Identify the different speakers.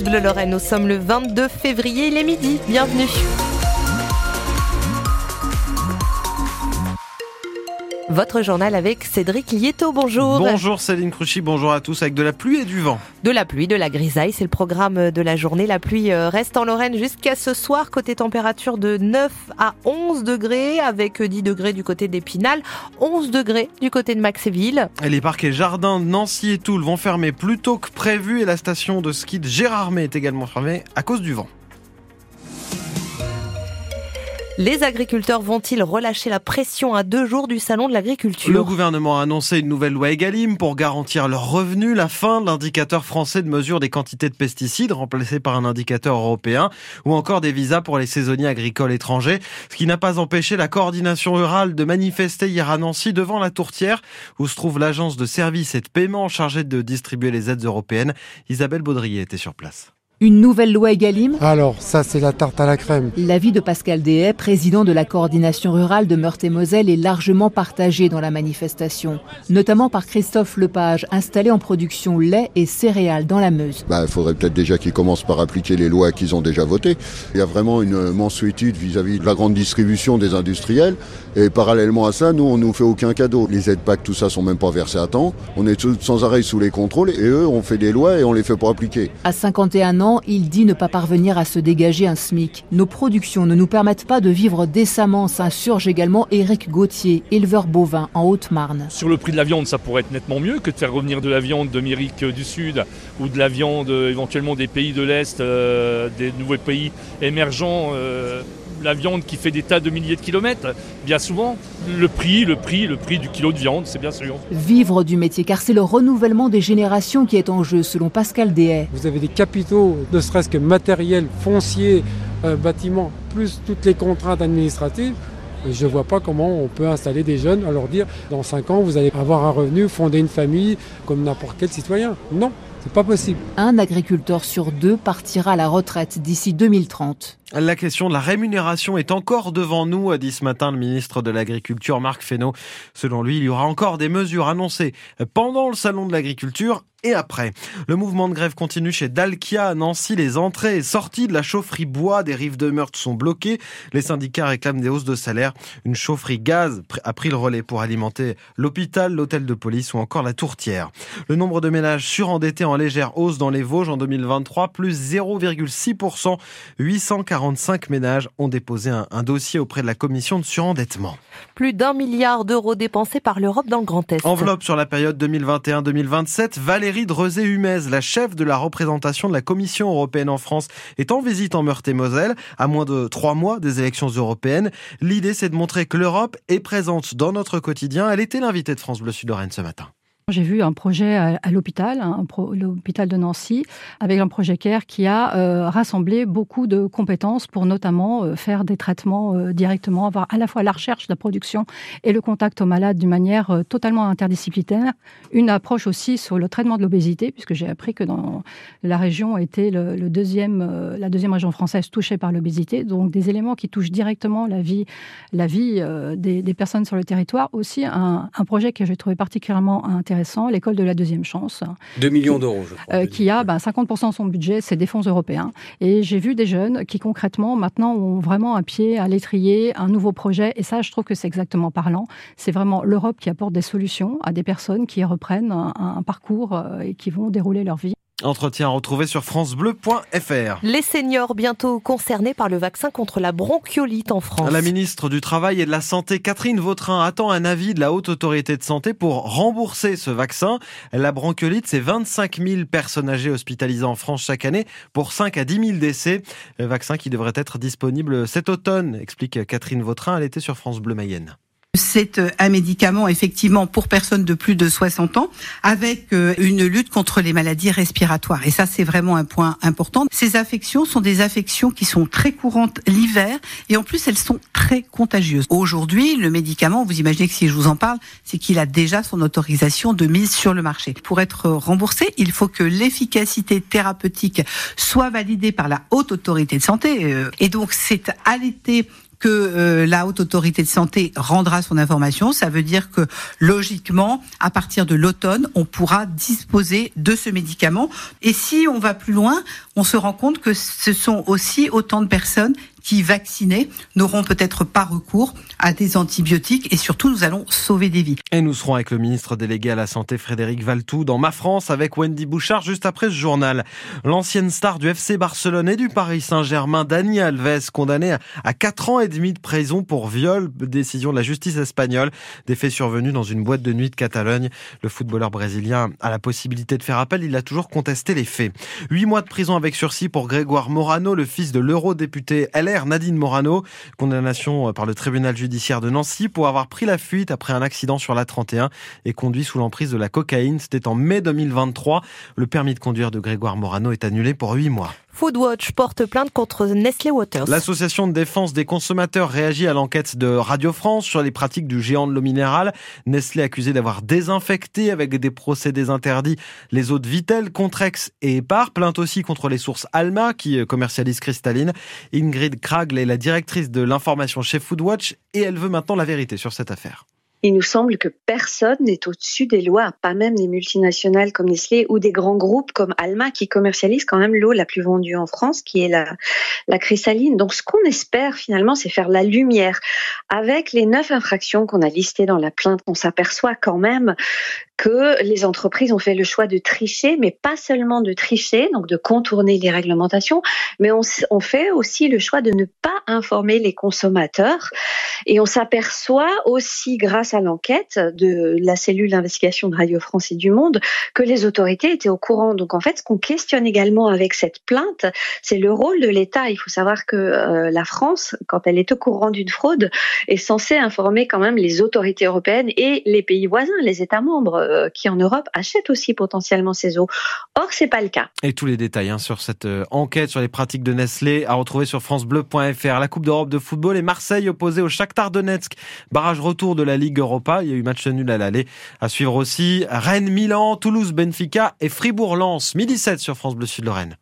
Speaker 1: Bleu Lorraine. Nous sommes le 22 février, il est midi. Bienvenue. Votre journal avec Cédric Lieto, bonjour.
Speaker 2: Bonjour Céline Cruchy, bonjour à tous avec de la pluie et du vent.
Speaker 1: De la pluie, de la grisaille, c'est le programme de la journée. La pluie euh, reste en Lorraine jusqu'à ce soir, côté température de 9 à 11 degrés, avec 10 degrés du côté d'Épinal, 11 degrés du côté de Maxéville.
Speaker 2: Et les parcs et jardins de Nancy et Toul vont fermer plus tôt que prévu et la station de ski de Gérardmer est également fermée à cause du vent.
Speaker 1: Les agriculteurs vont-ils relâcher la pression à deux jours du salon de l'agriculture
Speaker 2: Le gouvernement a annoncé une nouvelle loi Egalim pour garantir leurs revenus, la fin de l'indicateur français de mesure des quantités de pesticides remplacé par un indicateur européen ou encore des visas pour les saisonniers agricoles étrangers, ce qui n'a pas empêché la coordination rurale de manifester hier à Nancy devant la tourtière où se trouve l'agence de services et de paiement chargée de distribuer les aides européennes. Isabelle Baudrier était sur place.
Speaker 3: Une nouvelle loi Egalim
Speaker 4: Alors, ça, c'est la tarte à la crème.
Speaker 3: L'avis de Pascal Dehay, président de la coordination rurale de Meurthe-et-Moselle, est largement partagé dans la manifestation, notamment par Christophe Lepage, installé en production lait et céréales dans la Meuse.
Speaker 5: Bah, il faudrait peut-être déjà qu'ils commencent par appliquer les lois qu'ils ont déjà votées. Il y a vraiment une mansuétude vis-à-vis de la grande distribution des industriels. Et parallèlement à ça, nous, on nous fait aucun cadeau. Les aides PAC, tout ça, sont même pas versés à temps. On est sans arrêt sous les contrôles et eux, on fait des lois et on les fait pas appliquer.
Speaker 3: À 51 ans, il dit ne pas parvenir à se dégager un SMIC. Nos productions ne nous permettent pas de vivre décemment, s'insurge également Éric Gauthier, éleveur bovin en Haute-Marne.
Speaker 6: Sur le prix de la viande, ça pourrait être nettement mieux que de faire revenir de la viande d'Amérique du Sud ou de la viande éventuellement des pays de l'Est, euh, des nouveaux pays émergents. Euh, la viande qui fait des tas de milliers de kilomètres, bien souvent, le prix, le prix, le prix du kilo de viande, c'est bien sûr.
Speaker 3: Vivre du métier, car c'est le renouvellement des générations qui est en jeu, selon Pascal Dehay.
Speaker 4: Vous avez des capitaux, ne serait-ce que matériels, fonciers, euh, bâtiments, plus toutes les contraintes administratives. Je ne vois pas comment on peut installer des jeunes à leur dire dans 5 ans vous allez avoir un revenu, fonder une famille comme n'importe quel citoyen. Non, c'est pas possible.
Speaker 3: Un agriculteur sur deux partira à la retraite d'ici 2030.
Speaker 2: La question de la rémunération est encore devant nous, a dit ce matin le ministre de l'Agriculture Marc Fesneau. Selon lui, il y aura encore des mesures annoncées pendant le salon de l'agriculture et après. Le mouvement de grève continue chez Dalkia à Nancy. Les entrées et sorties de la chaufferie bois des rives de Meurthe sont bloquées. Les syndicats réclament des hausses de salaire. Une chaufferie gaz a pris le relais pour alimenter l'hôpital, l'hôtel de police ou encore la tourtière. Le nombre de ménages surendettés en légère hausse dans les Vosges en 2023, plus 0,6%. 845 ménages ont déposé un, un dossier auprès de la commission de surendettement.
Speaker 1: Plus d'un milliard d'euros dépensés par l'Europe dans le Grand Est.
Speaker 2: Enveloppe sur la période 2021-2027. Valérie Drezé-Humez, la chef de la représentation de la Commission européenne en France, est en visite en Meurthe-et-Moselle, à moins de trois mois des élections européennes. L'idée, c'est de montrer que l'Europe est présente dans notre quotidien. Elle était l'invitée de France Bleu Sud-Lorraine ce matin.
Speaker 7: J'ai vu un projet à, l'hôpital, l'hôpital de Nancy, avec un projet CARE qui a euh, rassemblé beaucoup de compétences pour notamment euh, faire des traitements euh, directement, avoir à la fois la recherche, la production et le contact aux malades d'une manière totalement interdisciplinaire. Une approche aussi sur le traitement de l'obésité, puisque j'ai appris que la région était deuxième, la deuxième région française touchée par l'obésité. Donc des éléments qui touchent directement la vie, des, personnes sur le territoire. Aussi un projet que j'ai trouvé particulièrement intéressant intéressant, l'école de la deuxième chance.
Speaker 8: 2 millions d'euros, je crois.
Speaker 7: Euh, qui a ben, 50% de son budget, c'est des fonds européens. Et j'ai vu des jeunes qui concrètement maintenant ont vraiment un pied à l'étrier, un nouveau projet. Et ça, je trouve que c'est exactement parlant. C'est vraiment l'Europe qui apporte des solutions à des personnes qui reprennent un, un parcours euh, et qui vont dérouler leur vie.
Speaker 2: Entretien retrouvé sur francebleu.fr.
Speaker 1: Les seniors bientôt concernés par le vaccin contre la bronchiolite en France.
Speaker 2: La ministre du Travail et de la Santé, Catherine Vautrin, attend un avis de la Haute Autorité de Santé pour rembourser ce vaccin. La bronchiolite, c'est 25 000 personnes âgées hospitalisées en France chaque année pour 5 à 10 000 décès. Le vaccin qui devrait être disponible cet automne, explique Catherine Vautrin. Elle était sur France Bleu Mayenne.
Speaker 9: C'est euh, un médicament effectivement pour personnes de plus de 60 ans avec euh, une lutte contre les maladies respiratoires. Et ça, c'est vraiment un point important. Ces affections sont des affections qui sont très courantes l'hiver et en plus, elles sont très contagieuses. Aujourd'hui, le médicament, vous imaginez que si je vous en parle, c'est qu'il a déjà son autorisation de mise sur le marché. Pour être remboursé, il faut que l'efficacité thérapeutique soit validée par la haute autorité de santé. Euh, et donc, c'est à l'été que euh, la haute autorité de santé rendra son information. Ça veut dire que logiquement, à partir de l'automne, on pourra disposer de ce médicament. Et si on va plus loin, on se rend compte que ce sont aussi autant de personnes qui, vaccinés, n'auront peut-être pas recours à des antibiotiques et surtout, nous allons sauver des vies.
Speaker 2: Et nous serons avec le ministre délégué à la Santé, Frédéric Valtou, dans Ma France avec Wendy Bouchard juste après ce journal. L'ancienne star du FC Barcelone et du Paris Saint-Germain, Dani Alves, condamné à 4 ans et demi de prison pour viol, décision de la justice espagnole, des faits survenus dans une boîte de nuit de Catalogne. Le footballeur brésilien a la possibilité de faire appel, il a toujours contesté les faits. Huit mois de prison avec sursis pour Grégoire Morano, le fils de l'eurodéputé LR Nadine Morano. Condamnation euh, par le tribunal judiciaire de Nancy pour avoir pris la fuite après un accident sur la 31 et conduit sous l'emprise de la cocaïne. C'était en mai 2023. Le permis de conduire de Grégoire Morano est annulé pour huit mois.
Speaker 1: Foodwatch porte plainte contre Nestlé Waters.
Speaker 2: L'association de défense des consommateurs réagit à l'enquête de Radio France sur les pratiques du géant de l'eau minérale. Nestlé accusé d'avoir désinfecté avec des procédés interdits les eaux de Vitel, Contrex et Epar. Plainte aussi contre les sources Alma qui commercialisent cristalline. Ingrid Kragle est la directrice de l'information chez Foodwatch et elle veut maintenant la vérité sur cette affaire
Speaker 8: il nous semble que personne n'est au-dessus des lois, pas même des multinationales comme Nestlé ou des grands groupes comme Alma qui commercialisent quand même l'eau la plus vendue en France, qui est la, la cristalline. Donc ce qu'on espère finalement, c'est faire la lumière. Avec les neuf infractions qu'on a listées dans la plainte, on s'aperçoit quand même que les entreprises ont fait le choix de tricher, mais pas seulement de tricher, donc de contourner les réglementations, mais on, on fait aussi le choix de ne pas informer les consommateurs. Et on s'aperçoit aussi, grâce à l'enquête de la cellule d'investigation de Radio France et du Monde, que les autorités étaient au courant. Donc en fait, ce qu'on questionne également avec cette plainte, c'est le rôle de l'État. Il faut savoir que euh, la France, quand elle est au courant d'une fraude, est censée informer quand même les autorités européennes et les pays voisins, les États membres euh, qui en Europe achètent aussi potentiellement ces eaux. Or, c'est pas le cas.
Speaker 2: Et tous les détails hein, sur cette euh, enquête sur les pratiques de Nestlé à retrouver sur francebleu.fr. La Coupe d'Europe de football et Marseille opposé au Shakhtar Donetsk. Barrage retour de la Ligue Europa. Il y a eu match nul à l'aller. À suivre aussi Rennes, Milan, Toulouse, Benfica et Fribourg-Lens. Midi 7 sur France Bleu Sud-Lorraine.